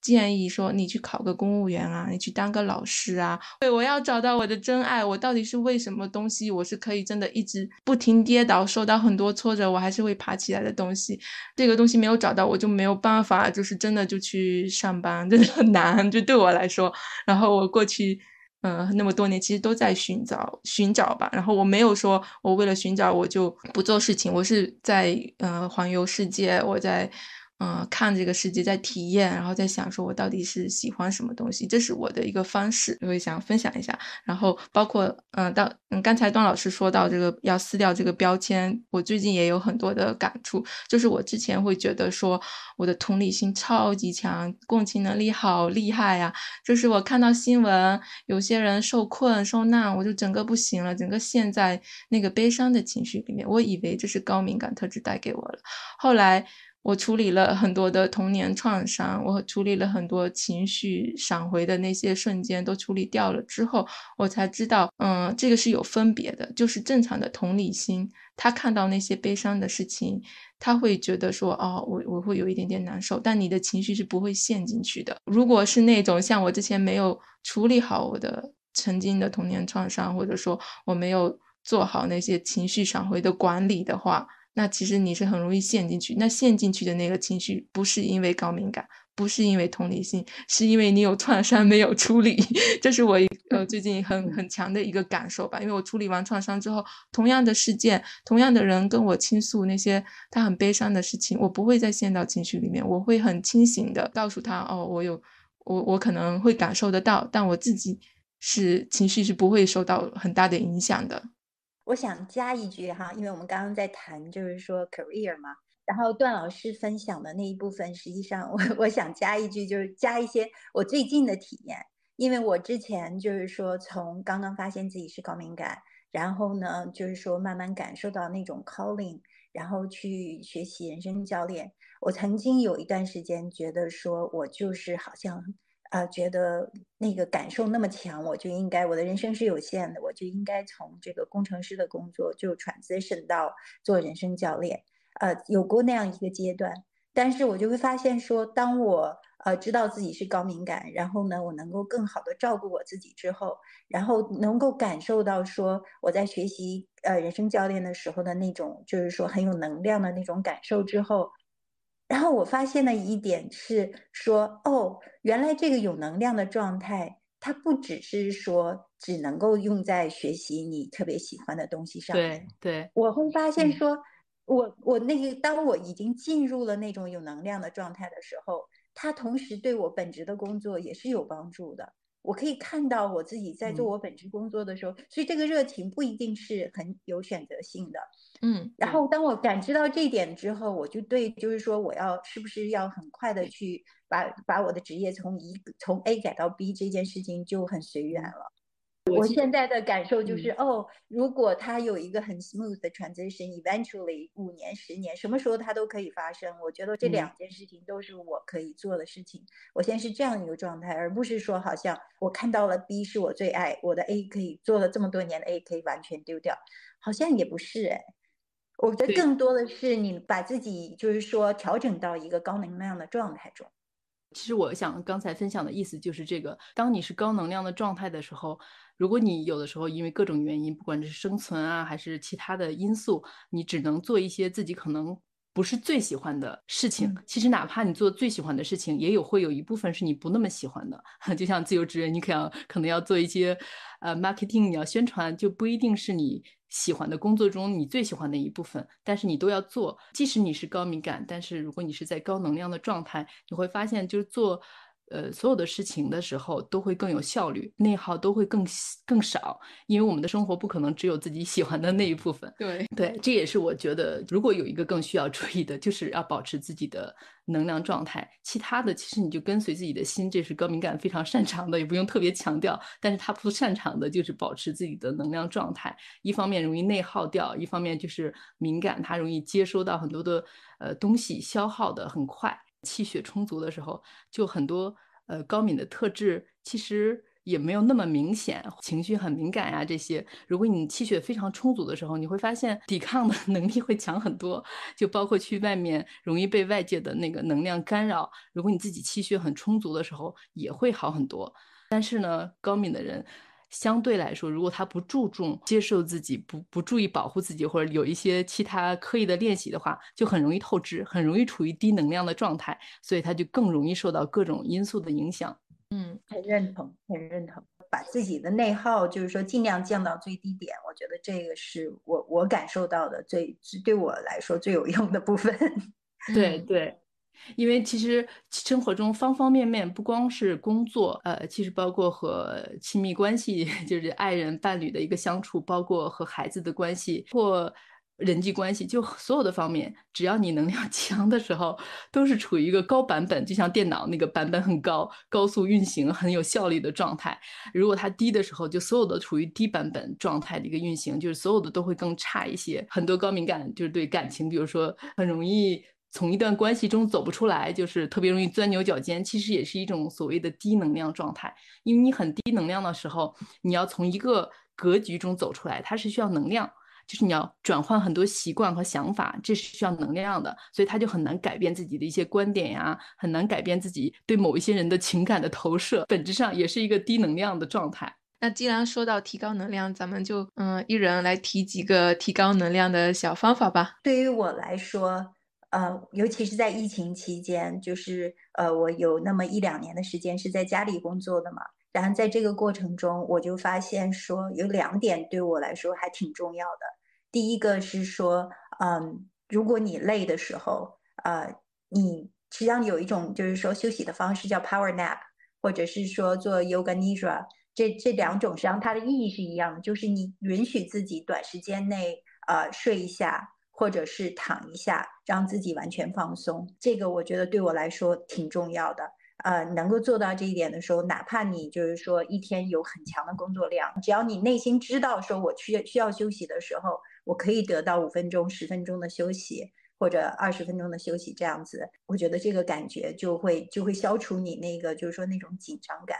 建议说你去考个公务员啊，你去当个老师啊。对，我要找到我的真爱，我到底是为什么东西？我是可以真的一直不停跌倒，受到很多挫折，我还是会爬起来的东西。这个东西没有找到，我就没有办法，就是真的就去上班，真的很难。就对我来说，然后我过去嗯，那么多年其实都在寻找寻找吧。然后我没有说我为了寻找我就不做事情，我是在呃环游世界，我在。嗯，看这个世界在体验，然后在想说，我到底是喜欢什么东西，这是我的一个方式，我也想分享一下。然后包括，嗯，到嗯，刚才段老师说到这个要撕掉这个标签，我最近也有很多的感触。就是我之前会觉得说，我的同理心超级强，共情能力好厉害呀。就是我看到新闻，有些人受困受难，我就整个不行了，整个陷在那个悲伤的情绪里面。我以为这是高敏感特质带给我了，后来。我处理了很多的童年创伤，我处理了很多情绪闪回的那些瞬间，都处理掉了之后，我才知道，嗯，这个是有分别的。就是正常的同理心，他看到那些悲伤的事情，他会觉得说，哦，我我会有一点点难受，但你的情绪是不会陷进去的。如果是那种像我之前没有处理好我的曾经的童年创伤，或者说我没有做好那些情绪闪回的管理的话。那其实你是很容易陷进去，那陷进去的那个情绪不是因为高敏感，不是因为同理心，是因为你有创伤没有处理。这是我一呃最近很很强的一个感受吧。因为我处理完创伤之后，同样的事件，同样的人跟我倾诉那些他很悲伤的事情，我不会再陷到情绪里面，我会很清醒的告诉他，哦，我有我我可能会感受得到，但我自己是情绪是不会受到很大的影响的。我想加一句哈，因为我们刚刚在谈就是说 career 嘛，然后段老师分享的那一部分，实际上我我想加一句，就是加一些我最近的体验，因为我之前就是说从刚刚发现自己是高敏感，然后呢就是说慢慢感受到那种 calling，然后去学习人生教练，我曾经有一段时间觉得说我就是好像。啊，觉得那个感受那么强，我就应该，我的人生是有限的，我就应该从这个工程师的工作就 transition 到做人生教练。呃，有过那样一个阶段，但是我就会发现说，当我呃知道自己是高敏感，然后呢，我能够更好的照顾我自己之后，然后能够感受到说我在学习呃人生教练的时候的那种，就是说很有能量的那种感受之后。然后我发现的一点是说，哦，原来这个有能量的状态，它不只是说只能够用在学习你特别喜欢的东西上。对对，我会发现说，我我那个当我已经进入了那种有能量的状态的时候，它同时对我本职的工作也是有帮助的。我可以看到我自己在做我本职工作的时候，所以这个热情不一定是很有选择性的。嗯，然后当我感知到这一点之后，我就对，就是说我要是不是要很快的去把把我的职业从一从 A 改到 B 这件事情就很随缘了。我现在的感受就是，哦，如果他有一个很 smooth 的 transition，eventually 五年、十年，什么时候它都可以发生。我觉得这两件事情都是我可以做的事情。我现在是这样一个状态，而不是说好像我看到了 B 是我最爱，我的 A 可以做了这么多年的 A 可以完全丢掉，好像也不是哎。我觉得更多的是你把自己就是说调整到一个高能量的状态中。其实我想刚才分享的意思就是这个：当你是高能量的状态的时候，如果你有的时候因为各种原因，不管是生存啊还是其他的因素，你只能做一些自己可能不是最喜欢的事情。其实哪怕你做最喜欢的事情，也有会有一部分是你不那么喜欢的。就像自由职业，你可要可能要做一些呃 marketing，你要宣传，就不一定是你。喜欢的工作中，你最喜欢的一部分，但是你都要做。即使你是高敏感，但是如果你是在高能量的状态，你会发现，就是做。呃，所有的事情的时候都会更有效率，内耗都会更更少，因为我们的生活不可能只有自己喜欢的那一部分。对对，这也是我觉得，如果有一个更需要注意的，就是要保持自己的能量状态。其他的，其实你就跟随自己的心，这是高敏感非常擅长的，也不用特别强调。但是他不擅长的就是保持自己的能量状态，一方面容易内耗掉，一方面就是敏感，他容易接收到很多的呃东西，消耗的很快。气血充足的时候，就很多呃高敏的特质其实也没有那么明显，情绪很敏感呀这些。如果你气血非常充足的时候，你会发现抵抗的 能力会强很多，就包括去外面容易被外界的那个能量干扰。如果你自己气血很充足的时候，也会好很多。但是呢，高敏的人。相对来说，如果他不注重接受自己，不不注意保护自己，或者有一些其他刻意的练习的话，就很容易透支，很容易处于低能量的状态，所以他就更容易受到各种因素的影响。嗯，很认同，很认同。把自己的内耗，就是说尽量降到最低点。我觉得这个是我我感受到的最对我来说最有用的部分。对 对，因为其实生活中方方面面，不光是工作，呃，其实包括和亲密关系，就是爱人、伴侣的一个相处，包括和孩子的关系或。人际关系就所有的方面，只要你能量 强的时候，都是处于一个高版本，就像电脑那个版本很高、高速运行、很有效率的状态。如果它低的时候，就所有的处于低版本状态的一个运行，就是所有的都会更差一些。很多高敏感就是对感情，比如说很容易从一段关系中走不出来，就是特别容易钻牛角尖，其实也是一种所谓的低能量状态。因为你很低能量的时候，你要从一个格局中走出来，它是需要能量。就是你要转换很多习惯和想法，这是需要能量的，所以他就很难改变自己的一些观点呀，很难改变自己对某一些人的情感的投射，本质上也是一个低能量的状态。那既然说到提高能量，咱们就嗯，一人来提几个提高能量的小方法吧。对于我来说，呃，尤其是在疫情期间，就是呃，我有那么一两年的时间是在家里工作的嘛。然后在这个过程中，我就发现说有两点对我来说还挺重要的。第一个是说，嗯，如果你累的时候，呃，你实际上有一种就是说休息的方式叫 power nap，或者是说做 yoga nidra，这这两种实际上它的意义是一样的，就是你允许自己短时间内呃睡一下，或者是躺一下，让自己完全放松。这个我觉得对我来说挺重要的。呃，能够做到这一点的时候，哪怕你就是说一天有很强的工作量，只要你内心知道说我需需要休息的时候。我可以得到五分钟、十分钟的休息，或者二十分钟的休息，这样子，我觉得这个感觉就会就会消除你那个就是说那种紧张感。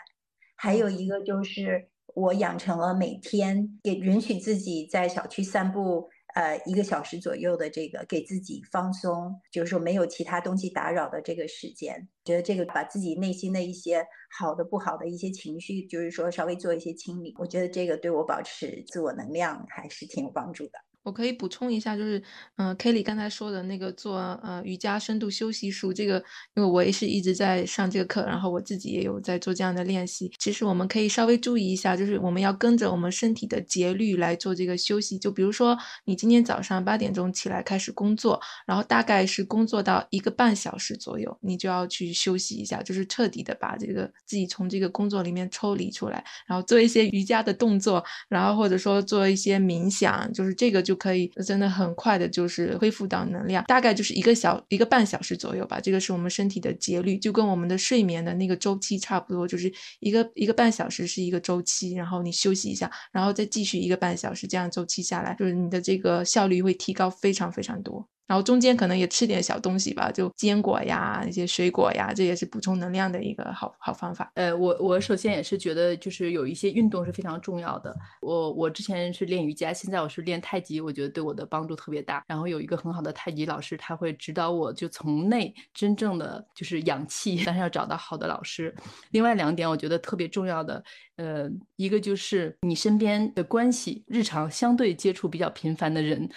还有一个就是我养成了每天也允许自己在小区散步，呃，一个小时左右的这个给自己放松，就是说没有其他东西打扰的这个时间。觉得这个把自己内心的一些好的、不好的一些情绪，就是说稍微做一些清理，我觉得这个对我保持自我能量还是挺有帮助的。我可以补充一下，就是，嗯，Kelly 刚才说的那个做呃瑜伽深度休息术，这个，因为我也是一直在上这个课，然后我自己也有在做这样的练习。其实我们可以稍微注意一下，就是我们要跟着我们身体的节律来做这个休息。就比如说，你今天早上八点钟起来开始工作，然后大概是工作到一个半小时左右，你就要去休息一下，就是彻底的把这个自己从这个工作里面抽离出来，然后做一些瑜伽的动作，然后或者说做一些冥想，就是这个就。可以真的很快的，就是恢复到能量，大概就是一个小一个半小时左右吧。这个是我们身体的节律，就跟我们的睡眠的那个周期差不多，就是一个一个半小时是一个周期，然后你休息一下，然后再继续一个半小时，这样周期下来，就是你的这个效率会提高非常非常多。然后中间可能也吃点小东西吧，就坚果呀、一些水果呀，这也是补充能量的一个好好方法。呃，我我首先也是觉得，就是有一些运动是非常重要的。我我之前是练瑜伽，现在我是练太极，我觉得对我的帮助特别大。然后有一个很好的太极老师，他会指导我，就从内真正的就是养气，但是要找到好的老师。另外两点我觉得特别重要的，呃，一个就是你身边的关系，日常相对接触比较频繁的人。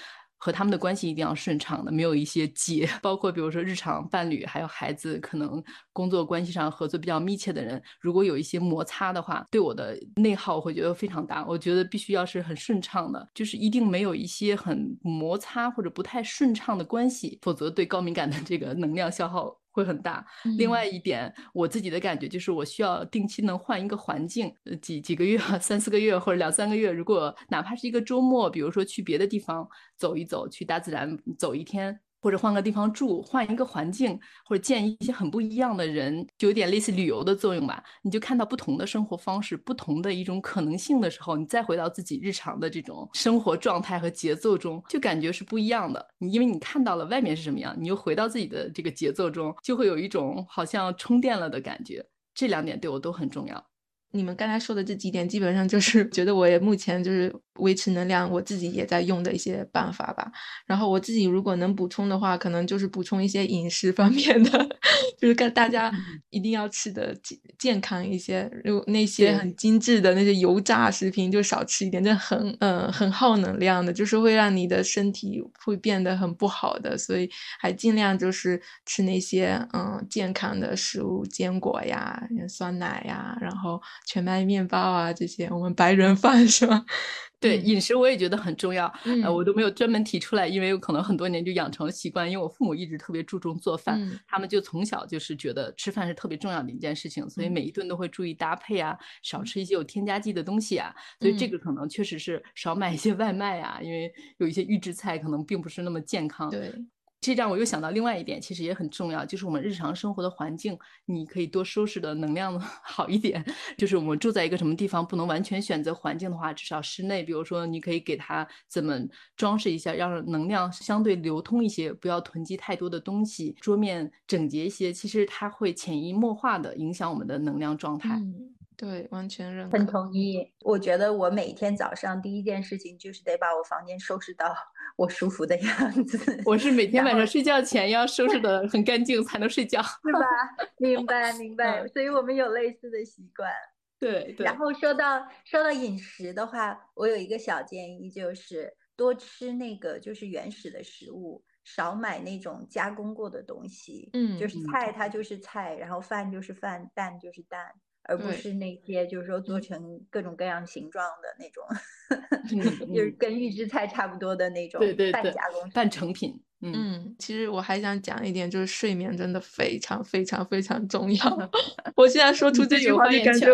和他们的关系一定要顺畅的，没有一些结，包括比如说日常伴侣还有孩子，可能工作关系上合作比较密切的人，如果有一些摩擦的话，对我的内耗会觉得非常大。我觉得必须要是很顺畅的，就是一定没有一些很摩擦或者不太顺畅的关系，否则对高敏感的这个能量消耗。会很大。另外一点，我自己的感觉就是，我需要定期能换一个环境，呃，几几个月、三四个月或者两三个月。如果哪怕是一个周末，比如说去别的地方走一走，去大自然走一天。或者换个地方住，换一个环境，或者见一些很不一样的人，就有点类似旅游的作用吧。你就看到不同的生活方式，不同的一种可能性的时候，你再回到自己日常的这种生活状态和节奏中，就感觉是不一样的。你因为你看到了外面是什么样，你又回到自己的这个节奏中，就会有一种好像充电了的感觉。这两点对我都很重要。你们刚才说的这几点，基本上就是觉得我也目前就是维持能量，我自己也在用的一些办法吧。然后我自己如果能补充的话，可能就是补充一些饮食方面的，就是跟大家一定要吃的健健康一些。如那些很精致的那些油炸食品就少吃一点，这很嗯很耗能量的，就是会让你的身体会变得很不好的。所以还尽量就是吃那些嗯健康的食物，坚果呀、酸奶呀，然后全麦面包啊这些，我们白人饭是吧？对饮食我也觉得很重要，呃，我都没有专门提出来，因为有可能很多年就养成了习惯。因为我父母一直特别注重做饭，他们就从小就是觉得吃饭是特别重要的一件事情，所以每一顿都会注意搭配啊，少吃一些有添加剂的东西啊。所以这个可能确实是少买一些外卖啊，因为有一些预制菜可能并不是那么健康。对。这让我又想到另外一点，其实也很重要，就是我们日常生活的环境，你可以多收拾的能量 好一点。就是我们住在一个什么地方，不能完全选择环境的话，至少室内，比如说你可以给它怎么装饰一下，让能量相对流通一些，不要囤积太多的东西，桌面整洁一些，其实它会潜移默化的影响我们的能量状态。对，完全认可。很同意。我觉得我每天早上第一件事情就是得把我房间收拾到 我舒服的样子。我是每天晚上睡觉前要收拾的很干净才能睡觉，是吧？明白，明白。所以我们有类似的习惯。对。然后说到说到饮食的话，我有一个小建议，就是多吃那个就是原始的食物，少买那种加工过的东西。嗯。就是菜它就是菜，然后饭就是饭，蛋就是蛋。而不是那些就是说做成各种各样形状的那种，就是跟预制菜差不多的那种半加工半成品。嗯，其实我还想讲一点，就是睡眠真的非常非常非常重要。我现在说出这句话就感觉，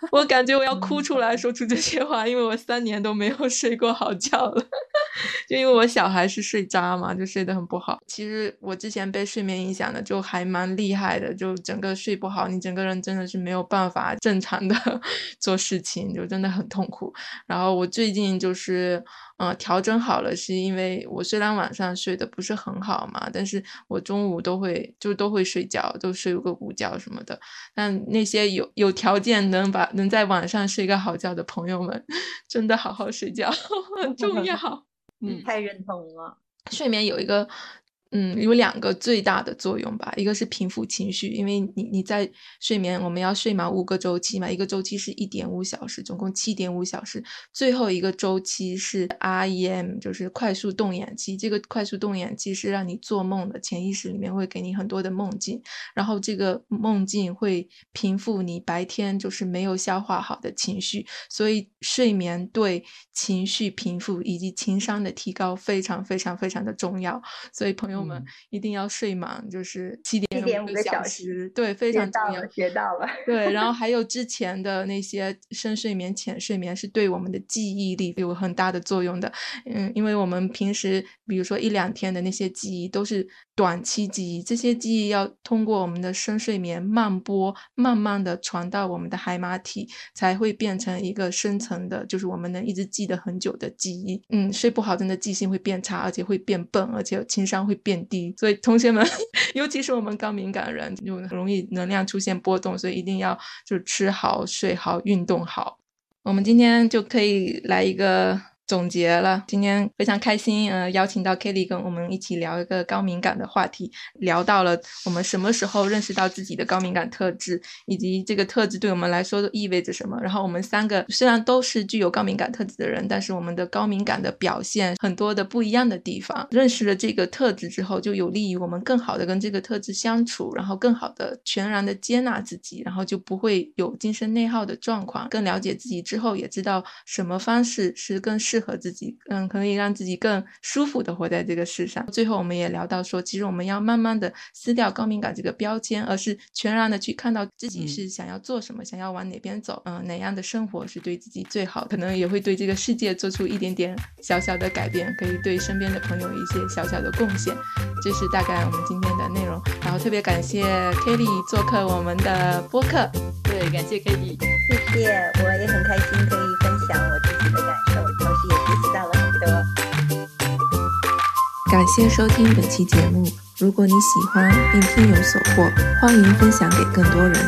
我感觉我要哭出来，说出这些话，因为我三年都没有睡过好觉了。就因为我小孩是睡渣嘛，就睡得很不好。其实我之前被睡眠影响的就还蛮厉害的，就整个睡不好，你整个人真的是没有办法正常的 做事情，就真的很痛苦。然后我最近就是，嗯，调整好了，是因为我虽然晚上睡得不是很好嘛，但是我中午都会就都会睡觉，都睡个午觉什么的。但那些有有条件能把能在晚上睡个好觉的朋友们，真的好好睡觉 很重 要。嗯，太认同了。睡眠有一个。嗯，有两个最大的作用吧，一个是平复情绪，因为你你在睡眠，我们要睡满五个周期嘛，一个周期是一点五小时，总共七点五小时，最后一个周期是 REM，就是快速动眼期。这个快速动眼期是让你做梦的，潜意识里面会给你很多的梦境，然后这个梦境会平复你白天就是没有消化好的情绪，所以睡眠对情绪平复以及情商的提高非常非常非常的重要，所以朋友。我们一定要睡满，就是七点五个小时，对，非常重要。学到了，对。然后还 有之前的那些深睡眠、浅睡眠，是对我们的记忆力有很大的作用的。嗯，因为我们平时，比如说一两天的那些记忆，都是短期记忆，这些记忆要通过我们的深睡眠慢播，慢慢的传到我们的海马体，才会变成一个深层的，就是我们能一直记得很久的记忆。嗯，睡不好，真的记性会变差，而且会变笨，而且情商会变。变低，所以同学们，尤其是我们高敏感人，就容易能量出现波动，所以一定要就是吃好、睡好、运动好。我们今天就可以来一个。总结了，今天非常开心，呃，邀请到 Kelly 跟我们一起聊一个高敏感的话题，聊到了我们什么时候认识到自己的高敏感特质，以及这个特质对我们来说意味着什么。然后我们三个虽然都是具有高敏感特质的人，但是我们的高敏感的表现很多的不一样的地方。认识了这个特质之后，就有利于我们更好的跟这个特质相处，然后更好的全然的接纳自己，然后就不会有精神内耗的状况。更了解自己之后，也知道什么方式是更适。和自己，嗯，可以让自己更舒服的活在这个世上。最后，我们也聊到说，其实我们要慢慢的撕掉高敏感这个标签，而是全然的去看到自己是想要做什么，想要往哪边走，嗯，哪样的生活是对自己最好，可能也会对这个世界做出一点点小小的改变，可以对身边的朋友一些小小的贡献。这是大概我们今天的内容。然后特别感谢 Kelly 做客我们的播客，对，感谢 Kelly，谢谢，我也很开心可以分讲我自己的感受，同时也。学习到了很多，感谢收听本期节目。如果你喜欢并听有所获，欢迎分享给更多人。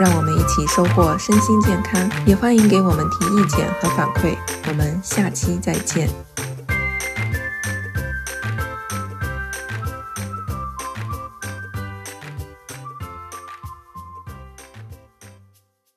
让我们一起收获身心健康。也欢迎给我们提意见和反馈。我们下期再见。